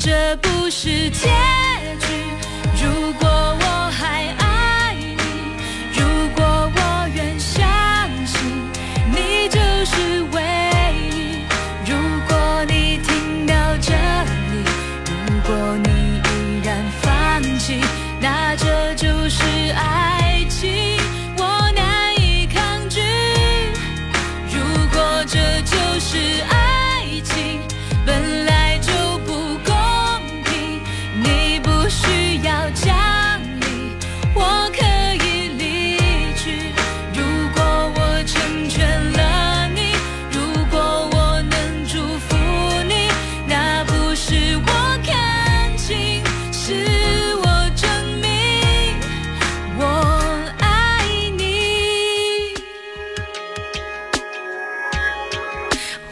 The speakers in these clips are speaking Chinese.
这不是天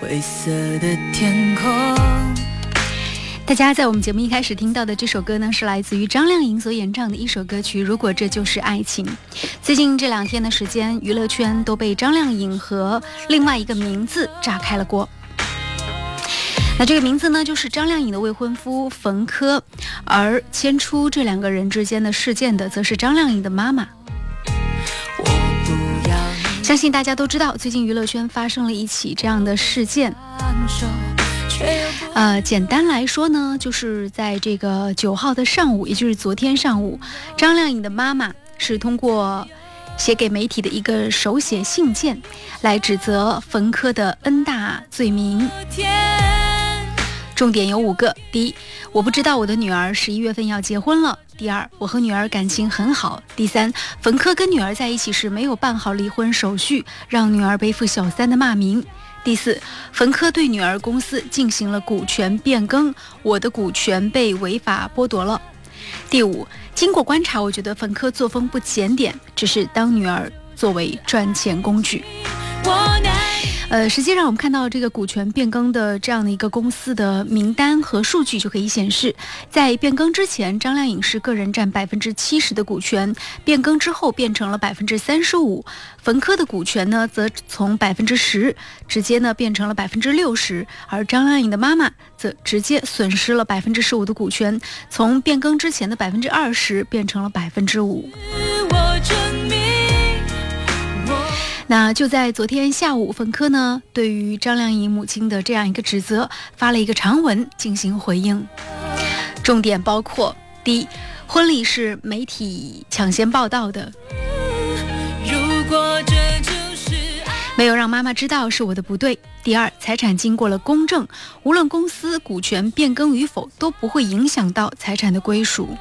灰色的天空。大家在我们节目一开始听到的这首歌呢，是来自于张靓颖所演唱的一首歌曲《如果这就是爱情》。最近这两天的时间，娱乐圈都被张靓颖和另外一个名字炸开了锅。那这个名字呢，就是张靓颖的未婚夫冯轲，而牵出这两个人之间的事件的，则是张靓颖的妈妈。相信大家都知道，最近娱乐圈发生了一起这样的事件。呃，简单来说呢，就是在这个九号的上午，也就是昨天上午，张靓颖的妈妈是通过写给媒体的一个手写信件，来指责冯轲的 N 大罪名。重点有五个：第一，我不知道我的女儿十一月份要结婚了；第二，我和女儿感情很好；第三，冯轲跟女儿在一起时没有办好离婚手续，让女儿背负小三的骂名；第四，冯轲对女儿公司进行了股权变更，我的股权被违法剥夺了；第五，经过观察，我觉得冯轲作风不检点，只是当女儿作为赚钱工具。我难呃，实际上我们看到这个股权变更的这样的一个公司的名单和数据就可以显示，在变更之前，张靓颖是个人占百分之七十的股权，变更之后变成了百分之三十五，冯轲的股权呢则从百分之十直接呢变成了百分之六十，而张靓颖的妈妈则直接损失了百分之十五的股权，从变更之前的百分之二十变成了百分之五。我证明那就在昨天下午，冯轲呢对于张靓颖母亲的这样一个指责，发了一个长文进行回应，重点包括：第一，婚礼是媒体抢先报道的，如果这就是爱，没有让妈妈知道是我的不对；第二，财产经过了公证，无论公司股权变更与否，都不会影响到财产的归属。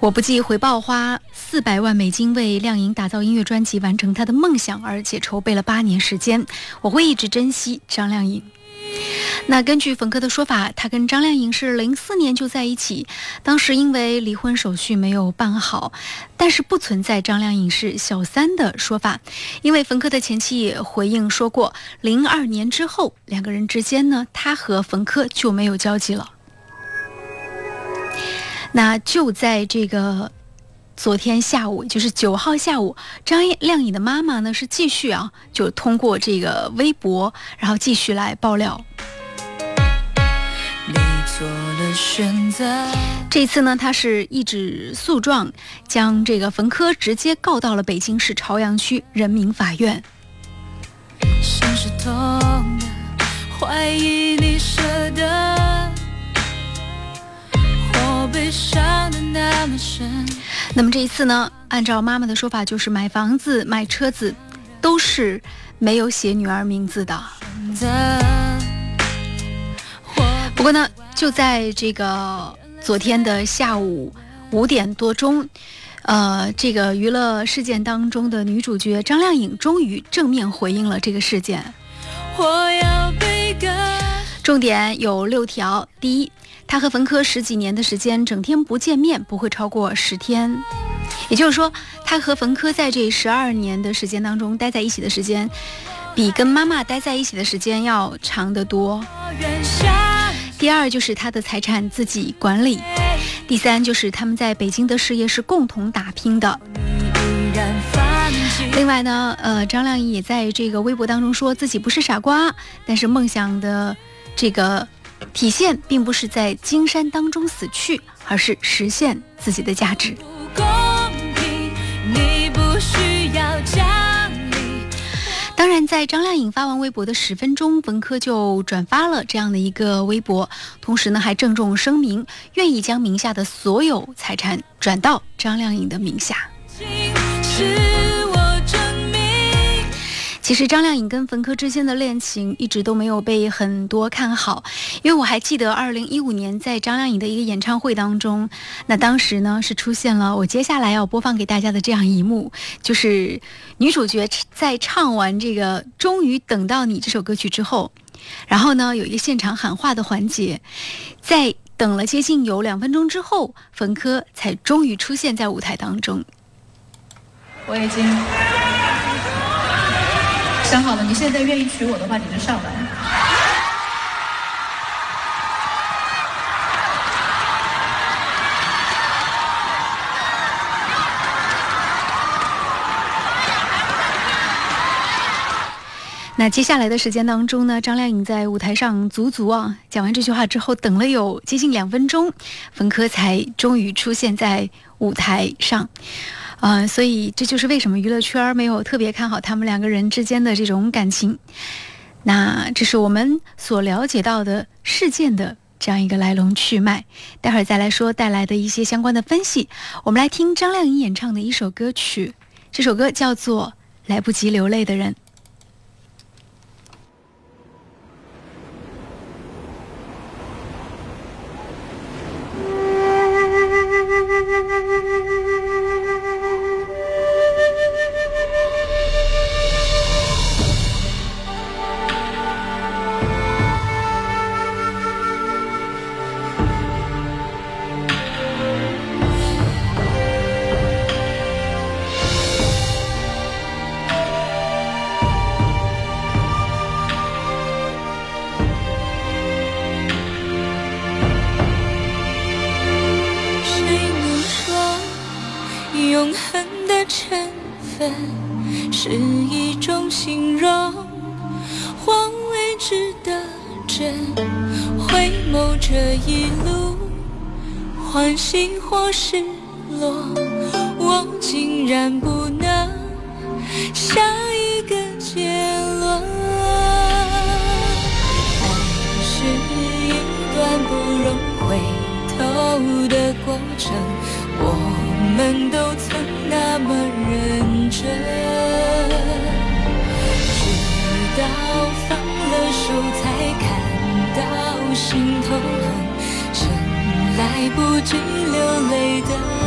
我不计回报，花四百万美金为靓颖打造音乐专辑，完成她的梦想，而且筹备了八年时间。我会一直珍惜张靓颖。那根据冯轲的说法，他跟张靓颖是零四年就在一起，当时因为离婚手续没有办好，但是不存在张靓颖是小三的说法，因为冯轲的前妻也回应说过，零二年之后两个人之间呢，他和冯轲就没有交集了。那就在这个昨天下午，就是九号下午，张靓颖的妈妈呢是继续啊，就通过这个微博，然后继续来爆料。你做了选择。这次呢，她是一纸诉状，将这个冯轲直接告到了北京市朝阳区人民法院。像是痛的，怀疑你舍得，或悲伤的那么深。那么这一次呢，按照妈妈的说法，就是买房子、买车子，都是没有写女儿名字的。不过呢，就在这个昨天的下午五点多钟，呃，这个娱乐事件当中的女主角张靓颖终于正面回应了这个事件。重点有六条：第一，他和冯轲十几年的时间，整天不见面不会超过十天，也就是说，他和冯轲在这十二年的时间当中待在一起的时间，比跟妈妈待在一起的时间要长得多。第二就是他的财产自己管理，第三就是他们在北京的事业是共同打拼的。另外呢，呃，张靓颖也在这个微博当中说自己不是傻瓜，但是梦想的这个体现并不是在金山当中死去，而是实现自己的价值。当然，在张靓颖发完微博的十分钟，文科就转发了这样的一个微博，同时呢还郑重声明，愿意将名下的所有财产转到张靓颖的名下。其实张靓颖跟冯轲之间的恋情一直都没有被很多看好，因为我还记得二零一五年在张靓颖的一个演唱会当中，那当时呢是出现了我接下来要播放给大家的这样一幕，就是女主角在唱完这个《终于等到你》这首歌曲之后，然后呢有一个现场喊话的环节，在等了接近有两分钟之后，冯轲才终于出现在舞台当中。我已经想好了，你现在愿意娶我的话，你就上来。那接下来的时间当中呢，张靓颖在舞台上足足啊讲完这句话之后，等了有接近两分钟，冯轲才终于出现在舞台上。呃，所以这就是为什么娱乐圈没有特别看好他们两个人之间的这种感情。那这是我们所了解到的事件的这样一个来龙去脉。待会儿再来说带来的一些相关的分析。我们来听张靓颖演唱的一首歌曲，这首歌叫做《来不及流泪的人》。真，回眸这一路，欢喜或失落，我竟然不能下一个结论。爱是一段不容回头的过程，我们都曾那么认真，直到放了手才心头痕，剩来不及流泪的。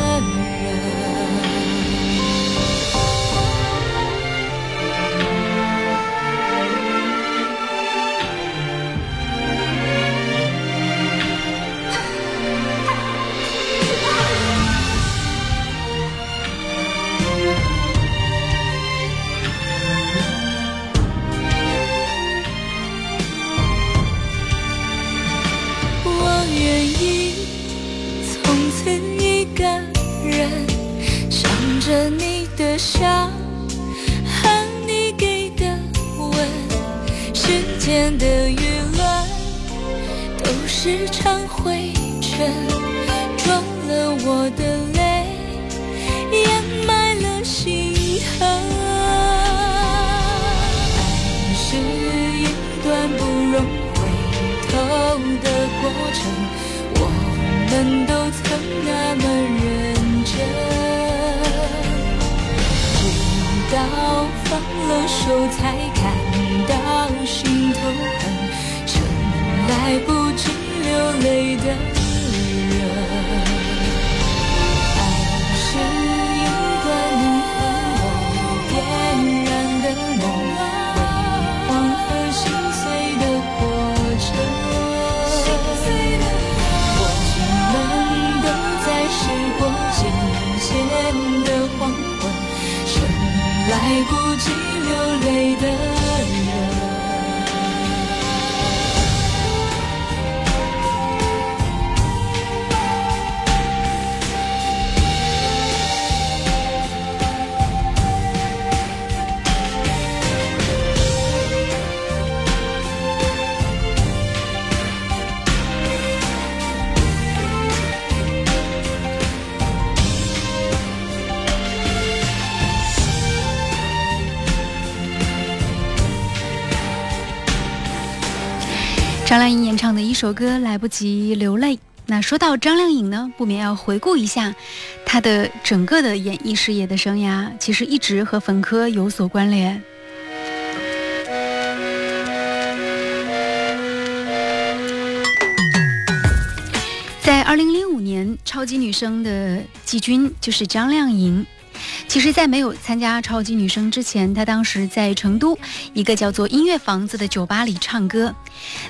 首歌《来不及流泪》。那说到张靓颖呢，不免要回顾一下她的整个的演艺事业的生涯，其实一直和冯轲有所关联。在二零零五年，超级女声的季军就是张靓颖。其实，在没有参加超级女声之前，她当时在成都一个叫做音乐房子的酒吧里唱歌。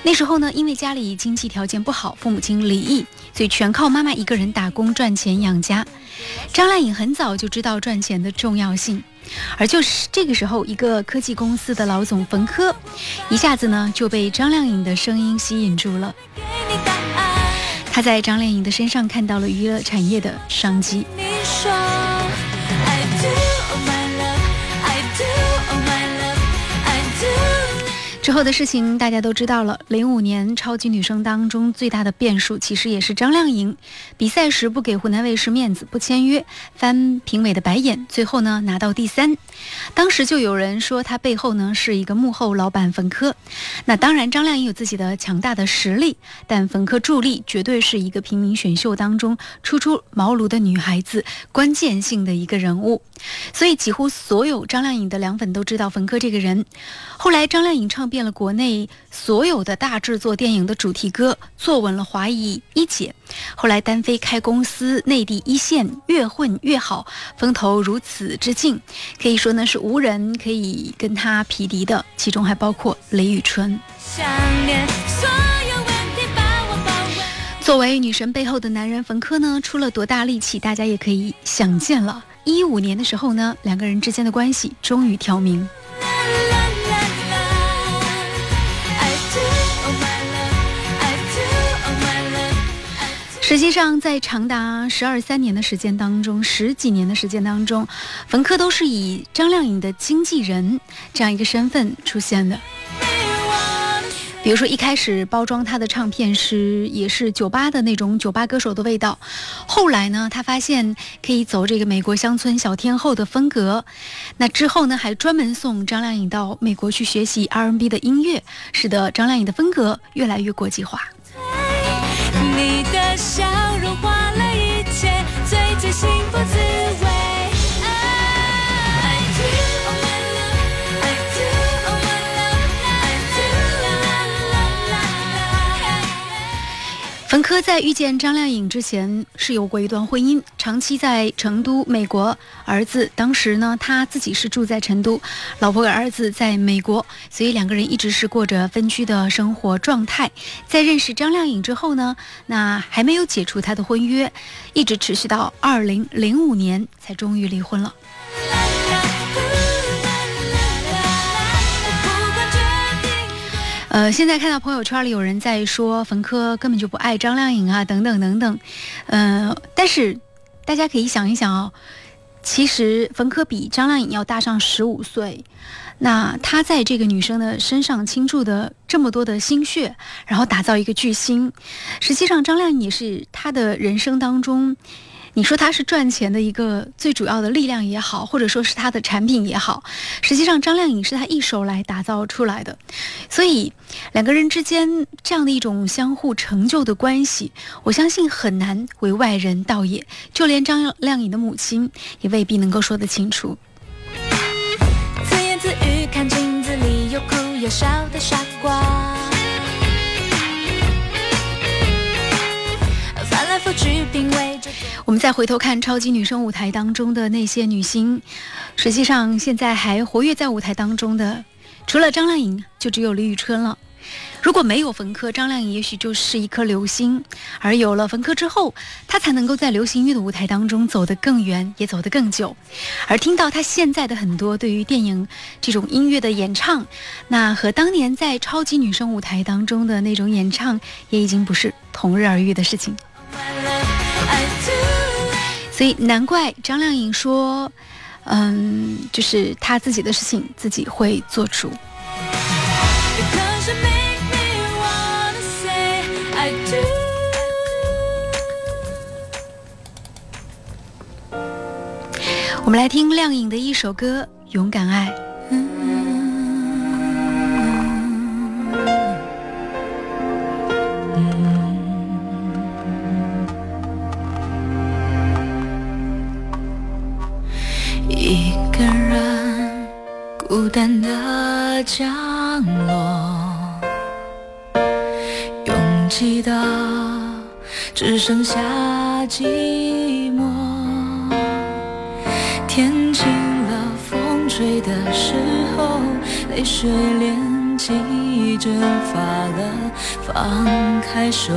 那时候呢，因为家里经济条件不好，父母亲离异，所以全靠妈妈一个人打工赚钱养家。张靓颖很早就知道赚钱的重要性，而就是这个时候，一个科技公司的老总冯轲，一下子呢就被张靓颖的声音吸引住了。他在张靓颖的身上看到了娱乐产业的商机。之后的事情大家都知道了。零五年超级女声当中最大的变数，其实也是张靓颖比赛时不给湖南卫视面子，不签约，翻评委的白眼，最后呢拿到第三。当时就有人说她背后呢是一个幕后老板冯轲。那当然，张靓颖有自己的强大的实力，但冯轲助力绝对是一个平民选秀当中初出茅庐的女孩子，关键性的一个人物。所以几乎所有张靓颖的凉粉都知道冯轲这个人。后来张靓颖唱遍了国内所有的大制作电影的主题歌，坐稳了华谊一姐。后来单飞开公司，内地一线越混越好，风头如此之劲，可以说呢是无人可以跟他匹敌的。其中还包括雷雨春。作为女神背后的男人，冯轲呢出了多大力气，大家也可以想见了。一五年的时候呢，两个人之间的关系终于挑明。实际上，在长达十二三年的时间当中，十几年的时间当中，冯轲都是以张靓颖的经纪人这样一个身份出现的。比如说，一开始包装他的唱片是，也是酒吧的那种酒吧歌手的味道。后来呢，他发现可以走这个美国乡村小天后的风格。那之后呢，还专门送张靓颖到美国去学习 R&B 的音乐，使得张靓颖的风格越来越国际化。你笑容换了一切最最幸福自冯轲在遇见张靓颖之前是有过一段婚姻，长期在成都、美国。儿子当时呢，他自己是住在成都，老婆和儿子在美国，所以两个人一直是过着分居的生活状态。在认识张靓颖之后呢，那还没有解除他的婚约，一直持续到二零零五年才终于离婚了。呃，现在看到朋友圈里有人在说冯轲根本就不爱张靓颖啊，等等等等。嗯，但是大家可以想一想哦，其实冯轲比张靓颖要大上十五岁，那他在这个女生的身上倾注的这么多的心血，然后打造一个巨星，实际上张靓颖也是他的人生当中。你说他是赚钱的一个最主要的力量也好，或者说是他的产品也好，实际上张靓颖是他一手来打造出来的，所以两个人之间这样的一种相互成就的关系，我相信很难为外人道也，就连张靓颖的母亲也未必能够说得清楚。自言自语，看镜子里又哭又笑的傻我们再回头看超级女声舞台当中的那些女星，实际上现在还活跃在舞台当中的，除了张靓颖，就只有李宇春了。如果没有冯轲，张靓颖也许就是一颗流星；而有了冯轲之后，她才能够在流行乐的舞台当中走得更远，也走得更久。而听到她现在的很多对于电影这种音乐的演唱，那和当年在超级女声舞台当中的那种演唱，也已经不是同日而语的事情。所以难怪张靓颖说，嗯，就是她自己的事情自己会做主。我们来听靓颖的一首歌《勇敢爱》。孤降落，拥挤的只剩下寂寞。天晴了，风吹的时候，泪水连起蒸发了，放开手，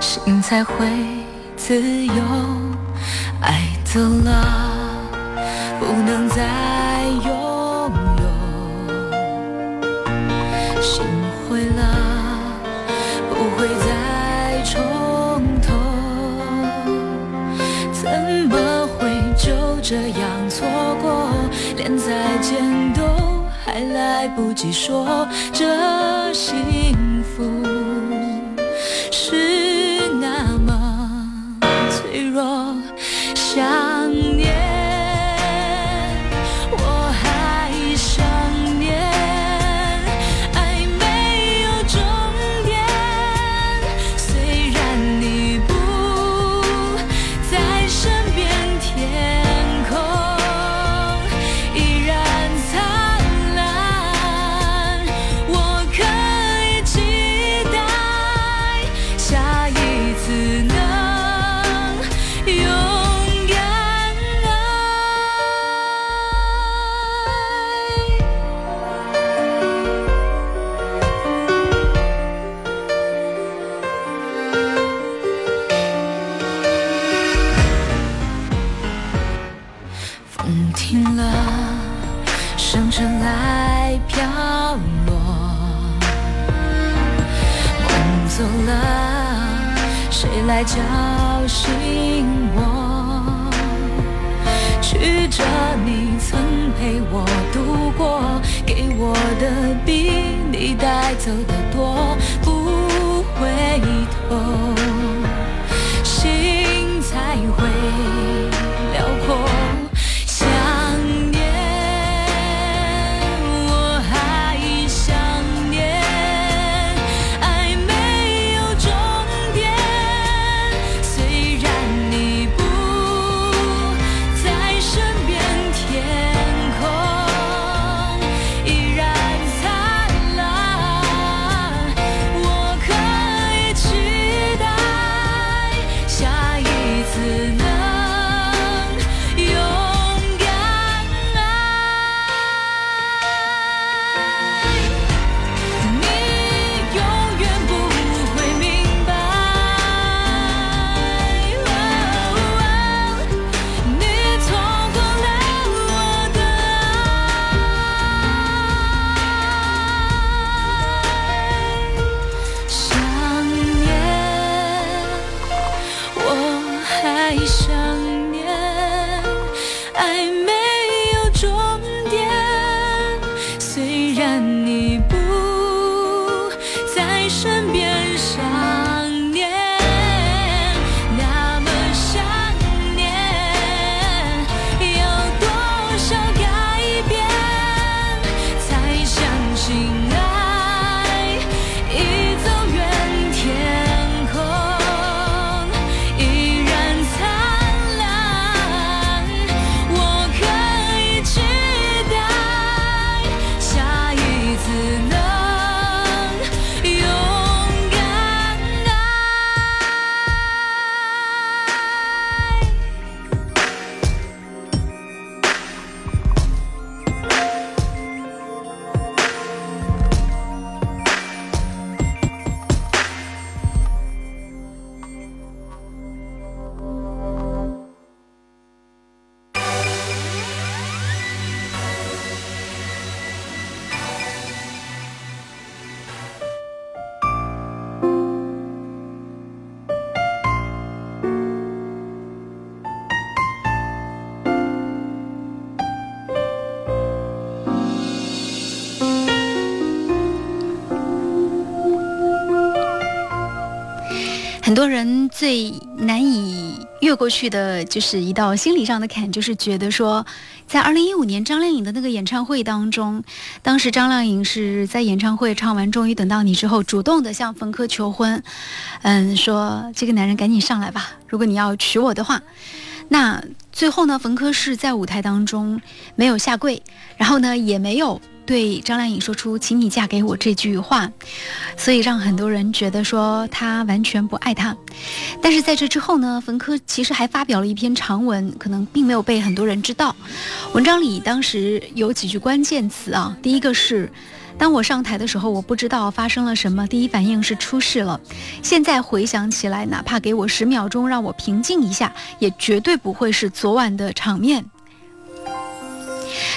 心才会自由。爱走了。不能再拥有，心灰了，不会再重头，怎么会就这样错过？连再见都还来不及说，这心身边很多人最难以越过去的就是一道心理上的坎，就是觉得说，在二零一五年张靓颖的那个演唱会当中，当时张靓颖是在演唱会唱完《终于等到你》之后，主动的向冯轲求婚，嗯，说这个男人赶紧上来吧，如果你要娶我的话，那。最后呢，冯轲是在舞台当中没有下跪，然后呢，也没有。对张靓颖说出“请你嫁给我”这句话，所以让很多人觉得说他完全不爱她。但是在这之后呢，冯轲其实还发表了一篇长文，可能并没有被很多人知道。文章里当时有几句关键词啊，第一个是“当我上台的时候，我不知道发生了什么，第一反应是出事了。现在回想起来，哪怕给我十秒钟让我平静一下，也绝对不会是昨晚的场面。”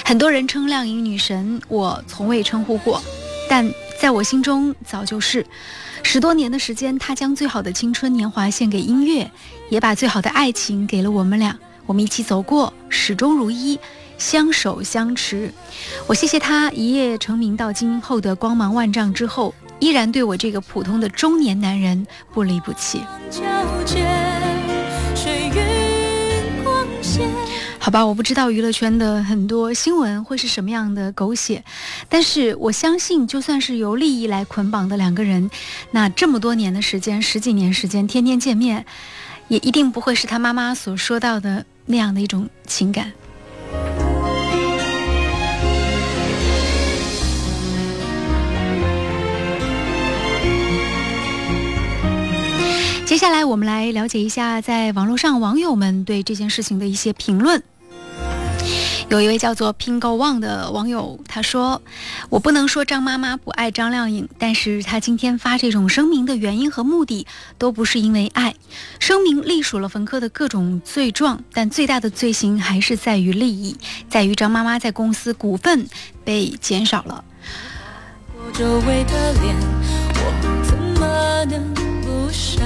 很多人称靓颖女神，我从未称呼过，但在我心中早就是。十多年的时间，她将最好的青春年华献给音乐，也把最好的爱情给了我们俩。我们一起走过，始终如一，相守相持。我谢谢她一夜成名到今后的光芒万丈之后，依然对我这个普通的中年男人不离不弃。好吧，我不知道娱乐圈的很多新闻会是什么样的狗血，但是我相信，就算是由利益来捆绑的两个人，那这么多年的时间，十几年时间，天天见面，也一定不会是他妈妈所说到的那样的一种情感。接下来，我们来了解一下在网络上网友们对这件事情的一些评论。有一位叫做 Pingo Wang 的网友，他说：“我不能说张妈妈不爱张靓颖，但是她今天发这种声明的原因和目的都不是因为爱。声明隶属了冯轲的各种罪状，但最大的罪行还是在于利益，在于张妈妈在公司股份被减少了。”我周围的脸，我怎么能不想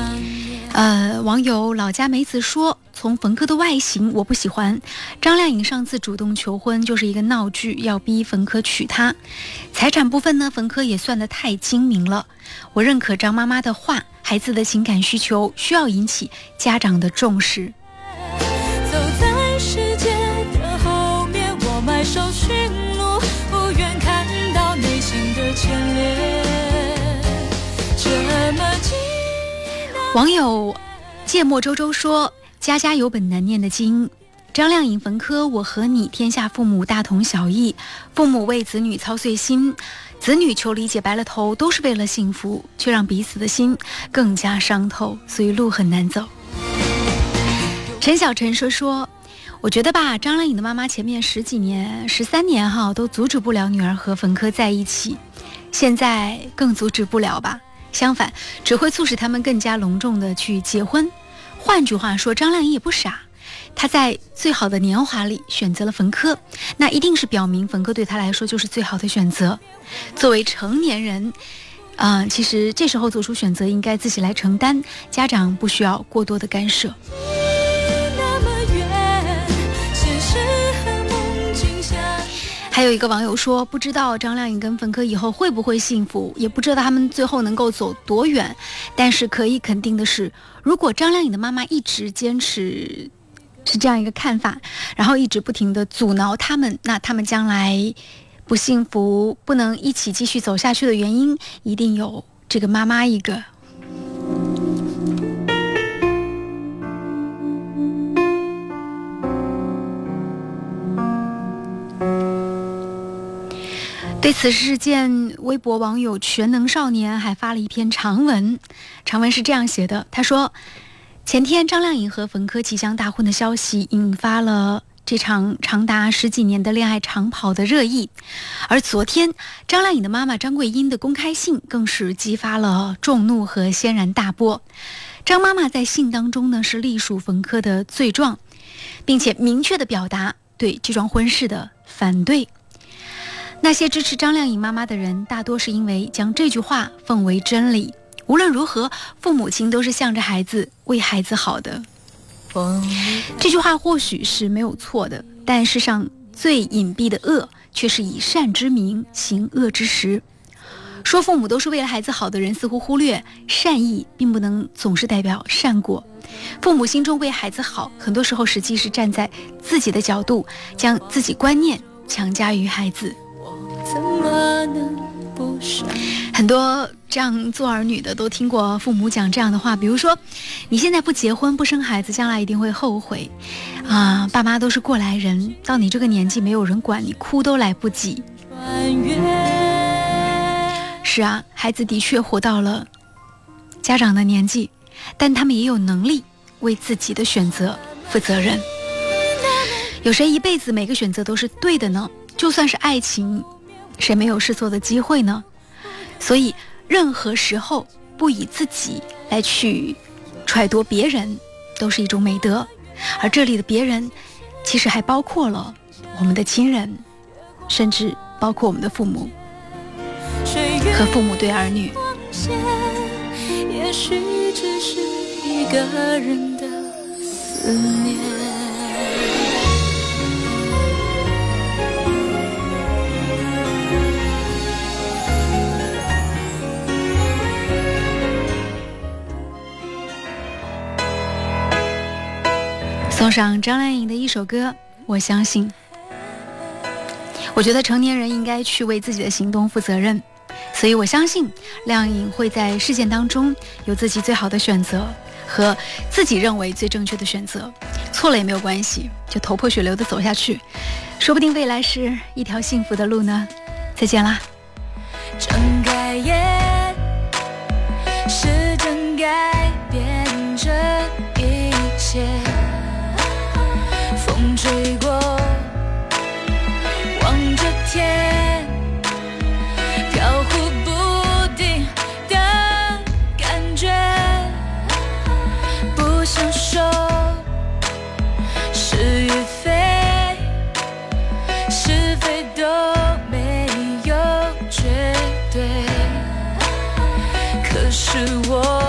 呃，网友老家梅子说：“从冯轲的外形，我不喜欢。张靓颖上次主动求婚就是一个闹剧，要逼冯轲娶她。财产部分呢，冯轲也算得太精明了。我认可张妈妈的话，孩子的情感需求需要引起家长的重视。”网友芥末周周说：“家家有本难念的经，张靓颖、冯轲，我和你，天下父母大同小异。父母为子女操碎心，子女求理解，白了头，都是为了幸福，却让彼此的心更加伤透，所以路很难走。”陈小陈说：“说，我觉得吧，张靓颖的妈妈前面十几年、十三年哈，都阻止不了女儿和冯轲在一起，现在更阻止不了吧。”相反，只会促使他们更加隆重地去结婚。换句话说，张靓颖也不傻，她在最好的年华里选择了冯轲，那一定是表明冯轲对她来说就是最好的选择。作为成年人，啊，其实这时候做出选择应该自己来承担，家长不需要过多的干涉。有一个网友说，不知道张靓颖跟冯轲以后会不会幸福，也不知道他们最后能够走多远。但是可以肯定的是，如果张靓颖的妈妈一直坚持是这样一个看法，然后一直不停的阻挠他们，那他们将来不幸福、不能一起继续走下去的原因，一定有这个妈妈一个。对此事件，微博网友全能少年还发了一篇长文。长文是这样写的：他说，前天张靓颖和冯轲即将大婚的消息，引发了这场长达十几年的恋爱长跑的热议。而昨天，张靓颖的妈妈张桂英的公开信，更是激发了众怒和轩然大波。张妈妈在信当中呢，是隶属冯轲的罪状，并且明确的表达对这桩婚事的反对。那些支持张靓颖妈妈的人，大多是因为将这句话奉为真理。无论如何，父母亲都是向着孩子、为孩子好的。这句话或许是没有错的，但世上最隐蔽的恶，却是以善之名行恶之实。说父母都是为了孩子好的人，似乎忽略善意并不能总是代表善果。父母心中为孩子好，很多时候实际是站在自己的角度，将自己观念强加于孩子。很多这样做儿女的都听过父母讲这样的话，比如说，你现在不结婚不生孩子，将来一定会后悔。啊，爸妈都是过来人，到你这个年纪没有人管你，哭都来不及。是啊，孩子的确活到了家长的年纪，但他们也有能力为自己的选择负责任。有谁一辈子每个选择都是对的呢？就算是爱情，谁没有试错的机会呢？所以，任何时候不以自己来去揣度别人，都是一种美德。而这里的别人，其实还包括了我们的亲人，甚至包括我们的父母和父母对儿女。也许只是一个人的思念。送上张靓颖的一首歌《我相信》。我觉得成年人应该去为自己的行动负责任，所以我相信靓颖会在事件当中有自己最好的选择和自己认为最正确的选择。错了也没有关系，就头破血流的走下去，说不定未来是一条幸福的路呢。再见啦。睁开眼，是真改吹过，望着天，飘忽不定的感觉，不想说是与非，是非都没有绝对，可是我。